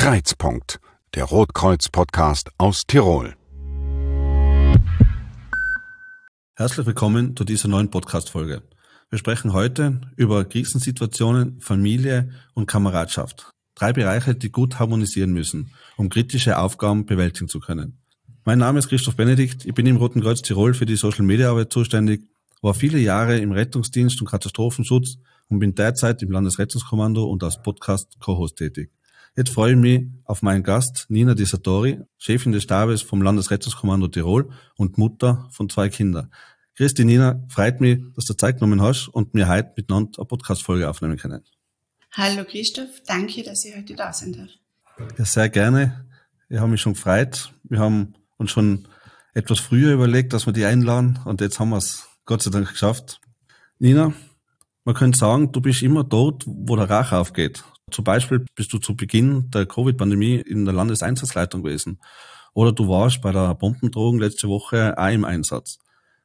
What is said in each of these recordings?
Kreizpunkt, der Rotkreuz-Podcast aus Tirol. Herzlich willkommen zu dieser neuen Podcast-Folge. Wir sprechen heute über Krisensituationen, Familie und Kameradschaft. Drei Bereiche, die gut harmonisieren müssen, um kritische Aufgaben bewältigen zu können. Mein Name ist Christoph Benedikt, ich bin im Roten Kreuz Tirol für die Social Media Arbeit zuständig, war viele Jahre im Rettungsdienst und Katastrophenschutz und bin derzeit im Landesrettungskommando und als Podcast Co-Host tätig. Jetzt freue ich mich auf meinen Gast Nina Disatori, Chefin des Stabes vom Landesrettungskommando Tirol und Mutter von zwei Kindern. Christi Nina, freut mich, dass du Zeit genommen hast und wir heute miteinander eine Podcast-Folge aufnehmen können. Hallo Christoph, danke, dass ich heute da sein darf. Ja, sehr gerne. Ich habe mich schon gefreut. Wir haben uns schon etwas früher überlegt, dass wir die einladen und jetzt haben wir es Gott sei Dank geschafft. Nina, man könnte sagen, du bist immer dort, wo der Rach aufgeht. Zum Beispiel bist du zu Beginn der Covid-Pandemie in der Landeseinsatzleitung gewesen. Oder du warst bei der Bombendrohung letzte Woche auch im Einsatz.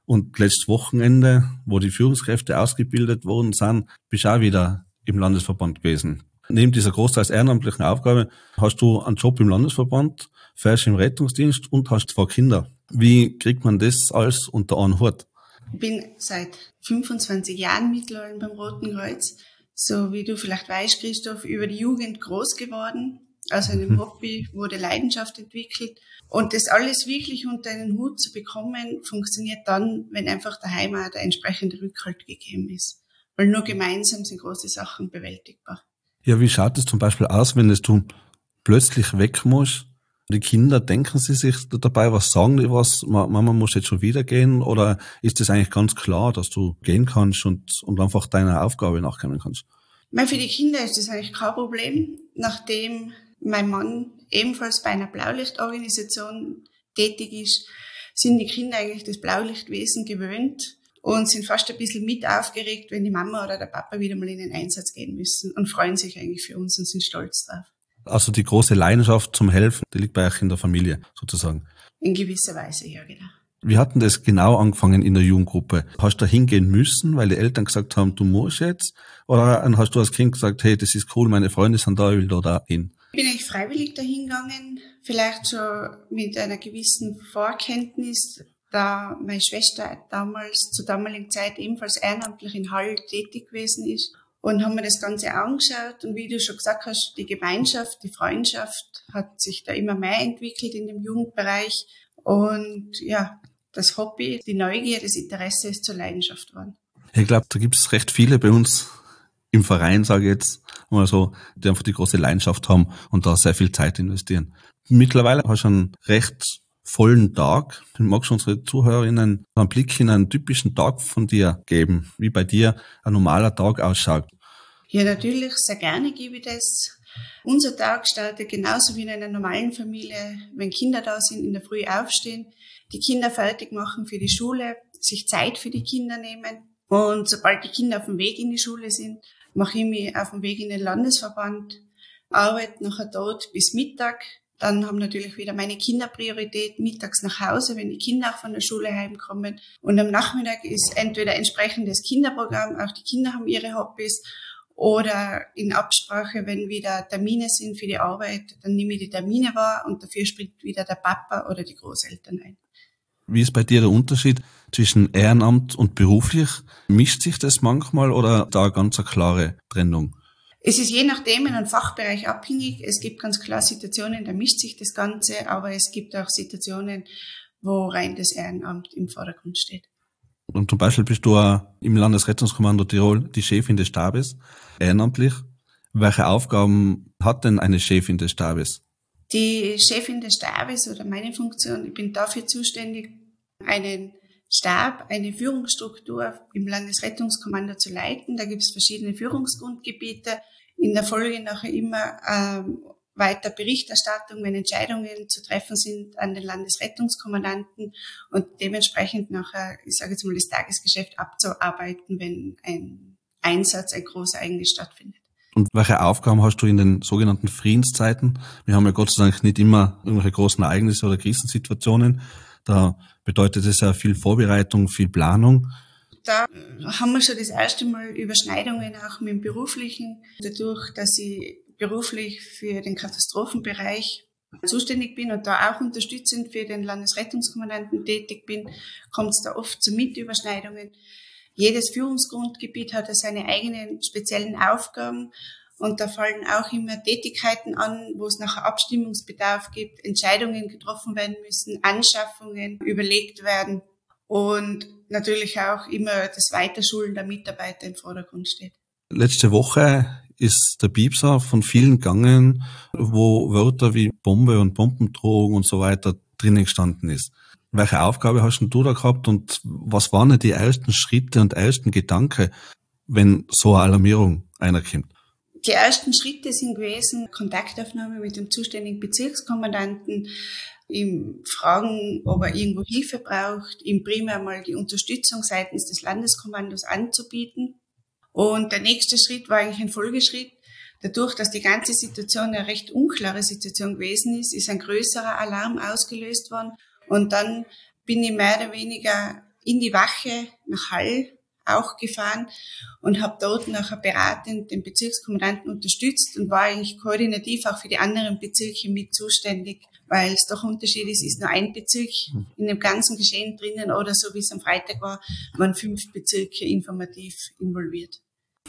Und letztes Wochenende, wo die Führungskräfte ausgebildet worden sind, bist du auch wieder im Landesverband gewesen. Neben dieser großteils ehrenamtlichen Aufgabe hast du einen Job im Landesverband, fährst im Rettungsdienst und hast zwei Kinder. Wie kriegt man das alles unter einen Hut? Ich bin seit 25 Jahren mittlerweile beim Roten Kreuz so wie du vielleicht weißt, Christoph, über die Jugend groß geworden, aus einem mhm. Hobby wurde Leidenschaft entwickelt. Und das alles wirklich unter einen Hut zu bekommen, funktioniert dann, wenn einfach der Heimat der entsprechende Rückhalt gegeben ist. Weil nur gemeinsam sind große Sachen bewältigbar. Ja, wie schaut es zum Beispiel aus, wenn es du plötzlich weg musst? Die Kinder, denken sie sich dabei, was sagen die was? Mama muss jetzt schon wieder gehen? Oder ist es eigentlich ganz klar, dass du gehen kannst und, und einfach deiner Aufgabe nachkommen kannst? Für die Kinder ist das eigentlich kein Problem, nachdem mein Mann ebenfalls bei einer Blaulichtorganisation tätig ist, sind die Kinder eigentlich das Blaulichtwesen gewöhnt und sind fast ein bisschen mit aufgeregt, wenn die Mama oder der Papa wieder mal in den Einsatz gehen müssen und freuen sich eigentlich für uns und sind stolz drauf. Also die große Leidenschaft zum Helfen, die liegt bei euch in der Familie sozusagen. In gewisser Weise, ja, genau. Wie hatten das genau angefangen in der Jugendgruppe? Hast du da hingehen müssen, weil die Eltern gesagt haben, du musst jetzt? Oder hast du als Kind gesagt, hey, das ist cool, meine Freunde sind da, ich will da, da hin? Ich bin eigentlich freiwillig dahin gegangen, vielleicht schon mit einer gewissen Vorkenntnis, da meine Schwester damals, zur damaligen Zeit ebenfalls ehrenamtlich in Hall tätig gewesen ist und haben mir das Ganze angeschaut. Und wie du schon gesagt hast, die Gemeinschaft, die Freundschaft hat sich da immer mehr entwickelt in dem Jugendbereich. Und ja, das Hobby, die Neugier, das Interesse ist zur Leidenschaft geworden. Ich glaube, da gibt es recht viele bei uns im Verein, sage ich jetzt mal so, die einfach die große Leidenschaft haben und da sehr viel Zeit investieren. Mittlerweile hast du einen recht vollen Tag. Magst du unsere Zuhörerinnen einen Blick in einen typischen Tag von dir geben, wie bei dir ein normaler Tag ausschaut? Ja, natürlich, sehr gerne gebe ich das. Unser Tag startet genauso wie in einer normalen Familie, wenn Kinder da sind, in der Früh aufstehen, die Kinder fertig machen für die Schule, sich Zeit für die Kinder nehmen. Und sobald die Kinder auf dem Weg in die Schule sind, mache ich mich auf dem Weg in den Landesverband, arbeite nachher dort bis Mittag. Dann haben natürlich wieder meine Kinder Priorität, mittags nach Hause, wenn die Kinder auch von der Schule heimkommen. Und am Nachmittag ist entweder entsprechendes Kinderprogramm, auch die Kinder haben ihre Hobbys oder in Absprache, wenn wieder Termine sind für die Arbeit, dann nehme ich die Termine wahr und dafür springt wieder der Papa oder die Großeltern ein. Wie ist bei dir der Unterschied zwischen Ehrenamt und beruflich? Mischt sich das manchmal oder da ganz eine klare Trennung? Es ist je nachdem in einem Fachbereich abhängig. Es gibt ganz klar Situationen, da mischt sich das Ganze, aber es gibt auch Situationen, wo rein das Ehrenamt im Vordergrund steht. Und zum Beispiel bist du im Landesrettungskommando Tirol die Chefin des Stabes, ehrenamtlich. Welche Aufgaben hat denn eine Chefin des Stabes? Die Chefin des Stabes oder meine Funktion, ich bin dafür zuständig, einen Stab, eine Führungsstruktur im Landesrettungskommando zu leiten. Da gibt es verschiedene Führungsgrundgebiete. In der Folge nachher immer ähm, weiter Berichterstattung, wenn Entscheidungen zu treffen sind an den Landesrettungskommandanten und dementsprechend nachher, ich sage jetzt mal, das Tagesgeschäft abzuarbeiten, wenn ein Einsatz, ein großer eigentlich stattfindet. Und welche Aufgaben hast du in den sogenannten Friedenszeiten? Wir haben ja Gott sei Dank nicht immer irgendwelche großen Ereignisse oder Krisensituationen. Da bedeutet es ja viel Vorbereitung, viel Planung da haben wir schon das erste Mal Überschneidungen auch mit dem Beruflichen. Dadurch, dass ich beruflich für den Katastrophenbereich zuständig bin und da auch unterstützend für den Landesrettungskommandanten tätig bin, kommt es da oft zu Mitüberschneidungen. Jedes Führungsgrundgebiet hat seine eigenen speziellen Aufgaben und da fallen auch immer Tätigkeiten an, wo es nachher Abstimmungsbedarf gibt, Entscheidungen getroffen werden müssen, Anschaffungen überlegt werden und natürlich auch immer das Weiterschulen der Mitarbeiter im Vordergrund steht. Letzte Woche ist der Piepser von vielen Gangen, wo Wörter wie Bombe und Bombendrohung und so weiter drinnen gestanden ist. Welche Aufgabe hast du da gehabt und was waren denn die ersten Schritte und ersten Gedanken, wenn so eine Alarmierung einer kommt? Die ersten Schritte sind gewesen, Kontaktaufnahme mit dem zuständigen Bezirkskommandanten, ihm fragen, ob er irgendwo Hilfe braucht, ihm primär mal die Unterstützung seitens des Landeskommandos anzubieten. Und der nächste Schritt war eigentlich ein Folgeschritt. Dadurch, dass die ganze Situation eine recht unklare Situation gewesen ist, ist ein größerer Alarm ausgelöst worden. Und dann bin ich mehr oder weniger in die Wache nach Hall auch gefahren und habe dort nachher beratend den Bezirkskommandanten unterstützt und war eigentlich koordinativ auch für die anderen Bezirke mit zuständig, weil es doch Unterschied ist, ist nur ein Bezirk in dem ganzen Geschehen drinnen oder so wie es am Freitag war, waren fünf Bezirke informativ involviert.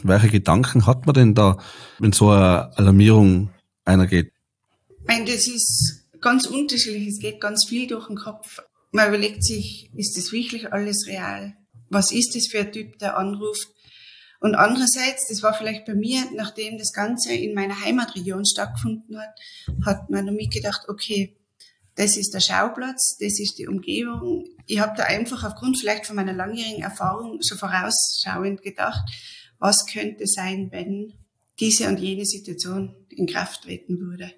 Welche Gedanken hat man denn da, wenn so eine Alarmierung einer geht? Ich meine, das ist ganz unterschiedlich. Es geht ganz viel durch den Kopf. Man überlegt sich, ist das wirklich alles real? Was ist das für ein Typ, der anruft? Und andererseits, das war vielleicht bei mir, nachdem das Ganze in meiner Heimatregion stattgefunden hat, hat man mir gedacht, okay, das ist der Schauplatz, das ist die Umgebung. Ich habe da einfach aufgrund vielleicht von meiner langjährigen Erfahrung so vorausschauend gedacht, was könnte sein, wenn diese und jene Situation in Kraft treten würde.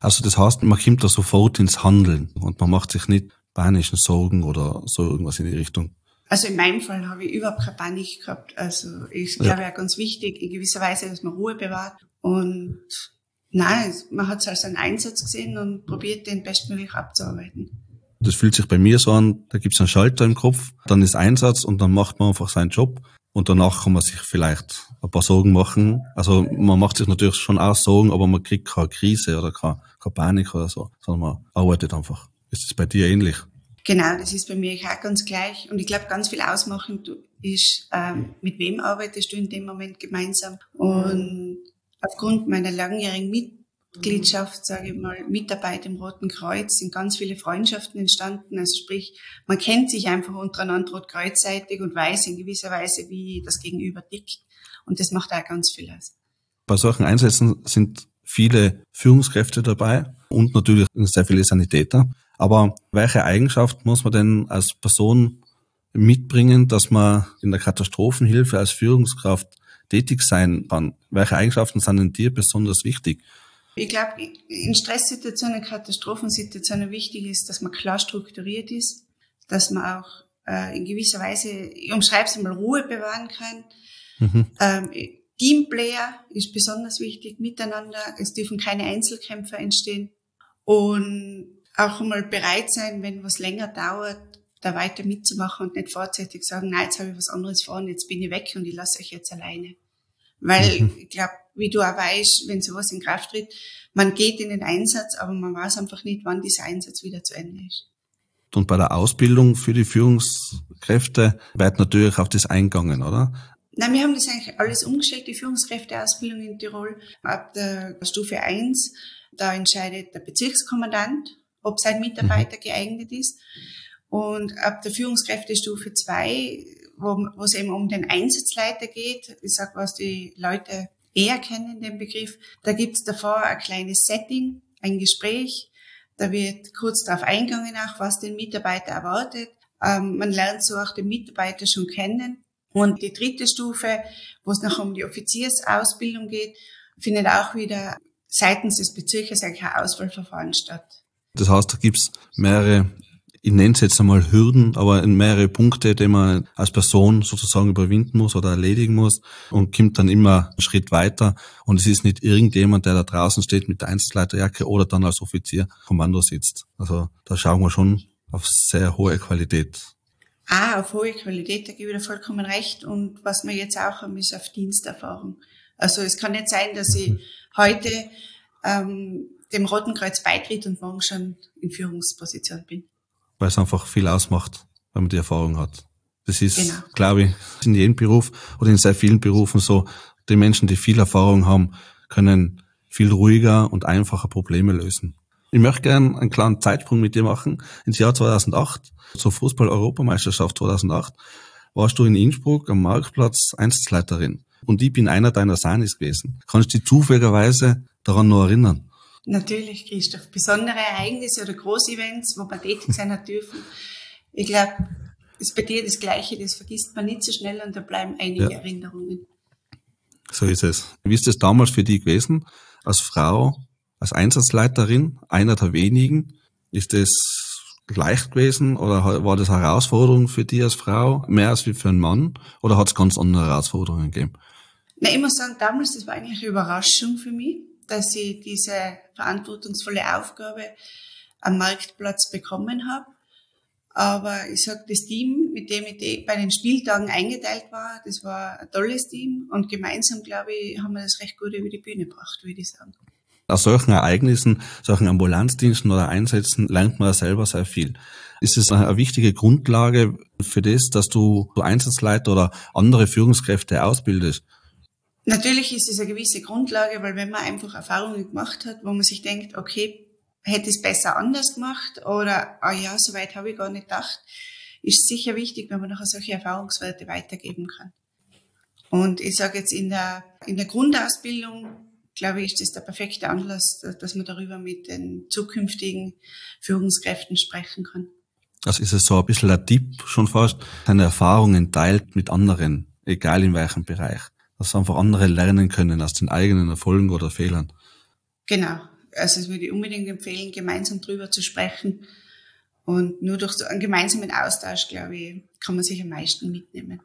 Also das heißt, man kommt da sofort ins Handeln und man macht sich nicht panischen Sorgen oder so irgendwas in die Richtung. Also in meinem Fall habe ich überhaupt keine Panik gehabt. Also ich glaube ja ganz wichtig in gewisser Weise, dass man Ruhe bewahrt und nein, man hat es als einen Einsatz gesehen und probiert den bestmöglich abzuarbeiten. Das fühlt sich bei mir so an, da gibt es einen Schalter im Kopf, dann ist Einsatz und dann macht man einfach seinen Job und danach kann man sich vielleicht ein paar Sorgen machen. Also man macht sich natürlich schon auch Sorgen, aber man kriegt keine Krise oder keine, keine Panik oder so, sondern man arbeitet einfach. Ist das bei dir ähnlich? Genau, das ist bei mir auch ganz gleich. Und ich glaube, ganz viel ausmachend ist, ähm, mit wem arbeitest du in dem Moment gemeinsam. Und aufgrund meiner langjährigen Mitgliedschaft, sage ich mal, Mitarbeit im Roten Kreuz, sind ganz viele Freundschaften entstanden. Also sprich, man kennt sich einfach untereinander rotkreuzseitig und weiß in gewisser Weise, wie das Gegenüber tickt. Und das macht auch ganz viel aus. Bei solchen Einsätzen sind viele Führungskräfte dabei und natürlich sehr viele Sanitäter. Aber welche Eigenschaft muss man denn als Person mitbringen, dass man in der Katastrophenhilfe als Führungskraft tätig sein kann? Welche Eigenschaften sind denn dir besonders wichtig? Ich glaube, in Stresssituationen, Katastrophensituationen wichtig ist, dass man klar strukturiert ist, dass man auch äh, in gewisser Weise, ich umschreibe es einmal, Ruhe bewahren kann. Mhm. Ähm, Teamplayer ist besonders wichtig, miteinander. Es dürfen keine Einzelkämpfer entstehen. Und auch mal bereit sein, wenn was länger dauert, da weiter mitzumachen und nicht vorzeitig sagen, nein, jetzt habe ich was anderes vor und jetzt bin ich weg und ich lasse euch jetzt alleine. Weil mhm. ich glaube, wie du auch weißt, wenn sowas in Kraft tritt, man geht in den Einsatz, aber man weiß einfach nicht, wann dieser Einsatz wieder zu Ende ist. Und bei der Ausbildung für die Führungskräfte wird natürlich auf das eingegangen, oder? Nein, wir haben das eigentlich alles umgestellt, die Führungskräfteausbildung in Tirol. Ab der Stufe 1, da entscheidet der Bezirkskommandant ob sein Mitarbeiter mhm. geeignet ist. Und ab der Führungskräftestufe 2, wo, wo es eben um den Einsatzleiter geht, ich sag, was die Leute eher kennen, den Begriff, da gibt's davor ein kleines Setting, ein Gespräch, da wird kurz darauf eingegangen, auch was den Mitarbeiter erwartet. Ähm, man lernt so auch den Mitarbeiter schon kennen. Und die dritte Stufe, wo es noch um die Offiziersausbildung geht, findet auch wieder seitens des Bezirkes ein Auswahlverfahren statt. Das heißt, da gibt's mehrere, ich nenne es jetzt einmal Hürden, aber mehrere Punkte, die man als Person sozusagen überwinden muss oder erledigen muss und kommt dann immer einen Schritt weiter. Und es ist nicht irgendjemand, der da draußen steht mit der Einsatzleiterjacke oder dann als Offizier Kommando sitzt. Also da schauen wir schon auf sehr hohe Qualität. Ah, auf hohe Qualität, da gebe ich dir vollkommen recht. Und was wir jetzt auch haben, ist auf Diensterfahrung. Also es kann nicht sein, dass ich heute ähm, dem Roten Kreuz beitritt und morgen schon in Führungsposition bin. Weil es einfach viel ausmacht, wenn man die Erfahrung hat. Das ist, Genau. glaube ich, in jedem Beruf oder in sehr vielen Berufen so. Die Menschen, die viel Erfahrung haben, können viel ruhiger und einfacher Probleme lösen. Ich möchte gerne einen kleinen Zeitsprung mit dir machen. Ins Jahr 2008, zur Fußball-Europameisterschaft 2008, warst du in Innsbruck am Marktplatz Einsatzleiterin. Und ich bin einer deiner Sanis gewesen. Kannst du dich zufälligerweise daran noch erinnern? Natürlich, Christoph. Besondere Ereignisse oder Großevents, wo wir tätig sein hat dürfen. Ich glaube, ist bei dir das Gleiche, das vergisst man nicht so schnell und da bleiben einige Ja. Erinnerungen. So ist es. Wie ist es damals für dich gewesen? Als Frau, als Einsatzleiterin, einer der wenigen, ist es leicht gewesen oder war das eine Herausforderung für dich als Frau, mehr als für einen Mann? Oder hat es ganz andere Herausforderungen gegeben? Na, ich muss sagen, damals, das war eigentlich eine Überraschung für mich, dass ich diese verantwortungsvolle Aufgabe am Marktplatz bekommen habe. Aber ich sag, das Team, mit dem ich bei den Spieltagen eingeteilt war, das war ein tolles Team und gemeinsam, glaube ich, haben wir das recht gut über die Bühne gebracht, würde ich sagen. Aus solchen Ereignissen, solchen Ambulanzdiensten oder Einsätzen lernt man selber sehr viel. Ist es eine wichtige Grundlage für das, dass du Einsatzleiter oder andere Führungskräfte ausbildest? Natürlich ist es eine gewisse Grundlage, weil wenn man einfach Erfahrungen gemacht hat, wo man sich denkt, okay, hätte ich es besser anders gemacht oder, ah ja, so weit habe ich gar nicht gedacht, ist sicher wichtig, wenn man nachher solche Erfahrungswerte weitergeben kann. Und ich sage jetzt in der, in der Grundausbildung, glaube ich, ist das der perfekte Anlass, dass- man darüber mit den zukünftigen Führungskräften sprechen kann. Das ist es so ein bisschen ein Tipp schon fast, seine Erfahrungen teilt mit anderen, egal in welchem Bereich. Dass einfach andere lernen können aus den eigenen Erfolgen oder Fehlern. Genau. Also es würde ich unbedingt empfehlen, gemeinsam drüber zu sprechen. Und nur durch so einen gemeinsamen Austausch, glaube ich, kann man sich am meisten mitnehmen.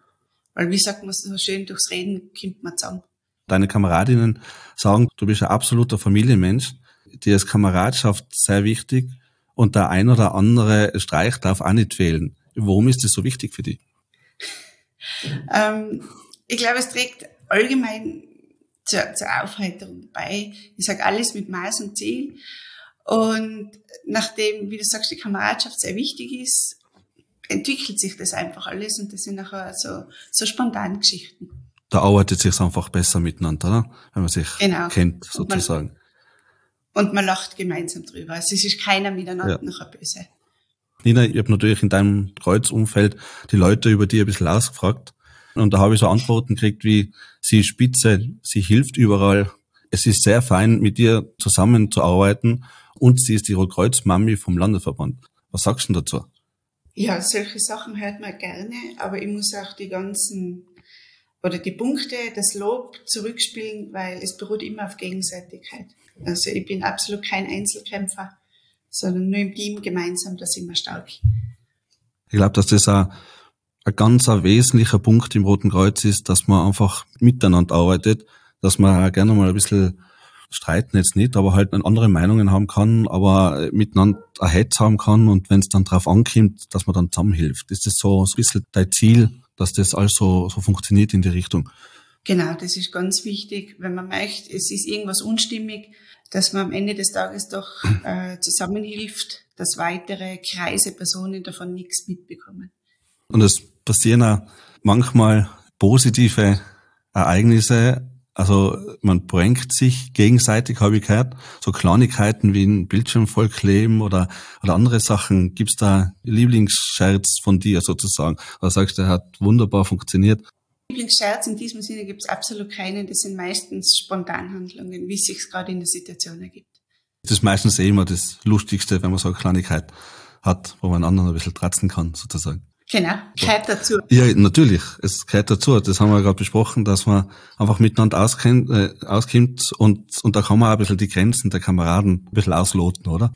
Weil wie sagt man so schön, durchs Reden kommt man zusammen. Deine Kameradinnen sagen, du bist ein absoluter Familienmensch. Dir ist Kameradschaft sehr wichtig und der ein oder andere Streich darf auch nicht fehlen. Warum ist das so wichtig für dich? Ähm, ich glaube, es trägt allgemein zur, zur Aufheiterung bei. Ich sage alles mit Maß und Ziel. Und nachdem, wie du sagst, die Kameradschaft sehr wichtig ist, entwickelt sich das einfach alles und das sind nachher so, so spontane Geschichten. Da arbeitet sich einfach besser miteinander, oder? Wenn man sich Genau. kennt, Und man- sozusagen. Und man lacht gemeinsam drüber. Also es ist keiner miteinander Ja. nachher böse. Nina, ich habe natürlich in deinem Kreuzumfeld die Leute über die ein bisschen ausgefragt. Und da habe ich so Antworten gekriegt wie, sie ist spitze, sie hilft überall. Es ist sehr fein, mit ihr zusammenzuarbeiten. Und sie ist die Rotkreuz-Mami vom Landesverband. Was sagst du dazu? Ja, solche Sachen hört man gerne, aber ich muss auch die ganzen oder die Punkte, das Lob zurückspielen, weil es beruht immer auf Gegenseitigkeit. Also ich bin absolut kein Einzelkämpfer, sondern nur im Team gemeinsam, da sind wir stark. Ich glaube, dass das ein, ein ganz ein wesentlicher Punkt im Roten Kreuz ist, dass man einfach miteinander arbeitet, dass man auch gerne mal ein bisschen streiten jetzt nicht, aber halt andere Meinungen haben kann, aber miteinander ein Hetz haben kann und wenn es dann drauf ankommt, dass man dann zusammenhilft. Ist das so ein bisschen dein Ziel, dass das also so funktioniert in die Richtung? Genau, das ist ganz wichtig, wenn man merkt, es ist irgendwas unstimmig, dass man am Ende des Tages doch äh, zusammenhilft, dass weitere Kreise, Personen davon nichts mitbekommen. Und es passieren auch manchmal positive Ereignisse. Also man prankt sich gegenseitig, habe ich gehört. So Kleinigkeiten wie ein Bildschirm vollkleben oder, oder andere Sachen. Gibt's da Lieblingsscherz von dir sozusagen? Oder sagst du, der hat wunderbar funktioniert? Lieblingsscherz in diesem Sinne gibt es absolut keinen. Das sind meistens Spontanhandlungen, wie es sich gerade in der Situation ergibt. Das ist meistens eh immer das Lustigste, wenn man so eine Kleinigkeit hat, wo man anderen ein bisschen tratzen kann, sozusagen. Genau, gehört dazu. Ja, natürlich. Es gehört dazu. Das haben wir gerade besprochen, dass man einfach miteinander auskennt, äh, auskommt und, und da kann man auch ein bisschen die Grenzen der Kameraden ein bisschen ausloten, oder?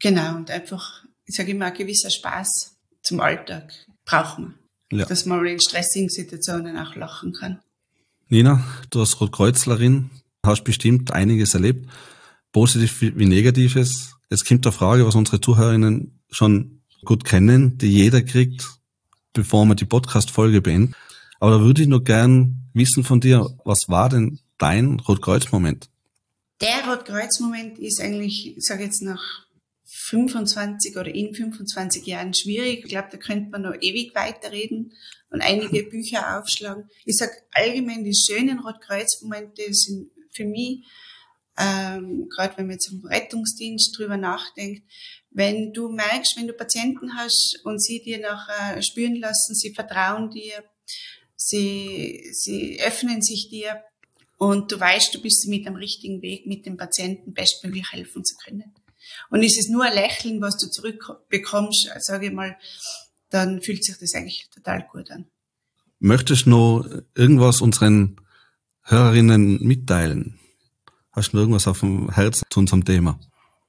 Genau, und einfach, ich sage immer, ein gewisser Spaß zum Alltag brauchen wir. Ja. Dass man in stressigen Situationen auch lachen kann. Nina, du als Rotkreuzlerin hast bestimmt einiges erlebt, positiv wie negatives. Es kommt eine Frage, was unsere Zuhörerinnen schon gut kennen, die jeder kriegt, bevor wir die Podcast-Folge beenden. Aber da würde ich noch gern wissen von dir, was war denn dein Rotkreuz-Moment? Der Rotkreuz-Moment ist eigentlich, ich sage jetzt nach 25 oder in 25 Jahren schwierig. Ich glaube, da könnte man noch ewig weiterreden und einige Bücher aufschlagen. Ich sage allgemein, die schönen Rotkreuz-Momente sind für mich, ähm, gerade wenn man jetzt im Rettungsdienst drüber nachdenkt, wenn du merkst, wenn du Patienten hast und sie dir nachher spüren lassen, sie vertrauen dir, sie, sie öffnen sich dir und du weißt, du bist mit am richtigen Weg, mit dem Patienten bestmöglich helfen zu können. Und ist es nur ein Lächeln, was du zurückbekommst, sage ich mal, dann fühlt sich das eigentlich total gut an. Möchtest du noch irgendwas unseren Hörerinnen mitteilen? Hast du noch irgendwas auf dem Herzen zu unserem Thema?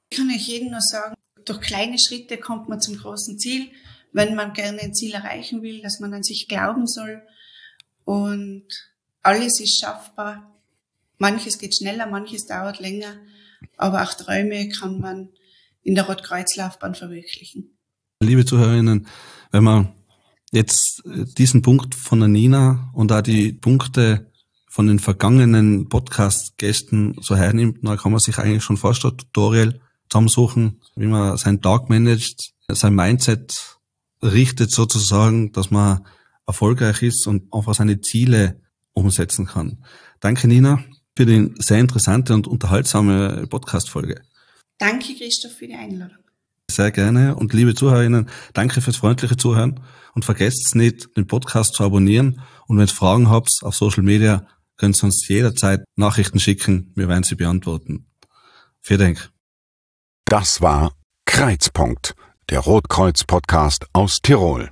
Ich kann euch jedem nur sagen, durch kleine Schritte kommt man zum großen Ziel, wenn man gerne ein Ziel erreichen will, dass man an sich glauben soll. Und alles ist schaffbar. Manches geht schneller, manches dauert länger. Aber auch Träume kann man in der Rotkreuzlaufbahn verwirklichen. Liebe Zuhörerinnen, wenn man jetzt diesen Punkt von der Nina und da die Punkte von den vergangenen Podcast-Gästen so hernimmt, dann kann man sich eigentlich schon ein Tutorial zusammensuchen, wie man seinen Tag managt, sein Mindset richtet sozusagen, dass man erfolgreich ist und einfach seine Ziele umsetzen kann. Danke, Nina für die sehr interessante und unterhaltsame Podcast-Folge. Danke, Christoph, für die Einladung. Sehr gerne. Und liebe Zuhörerinnen, danke fürs freundliche Zuhören. Und vergesst nicht, den Podcast zu abonnieren. Und wenn ihr Fragen habt auf Social Media, könnt ihr uns jederzeit Nachrichten schicken. Wir werden sie beantworten. Vielen Dank. Das war Kreizpunkt, der Rotkreuz-Podcast aus Tirol.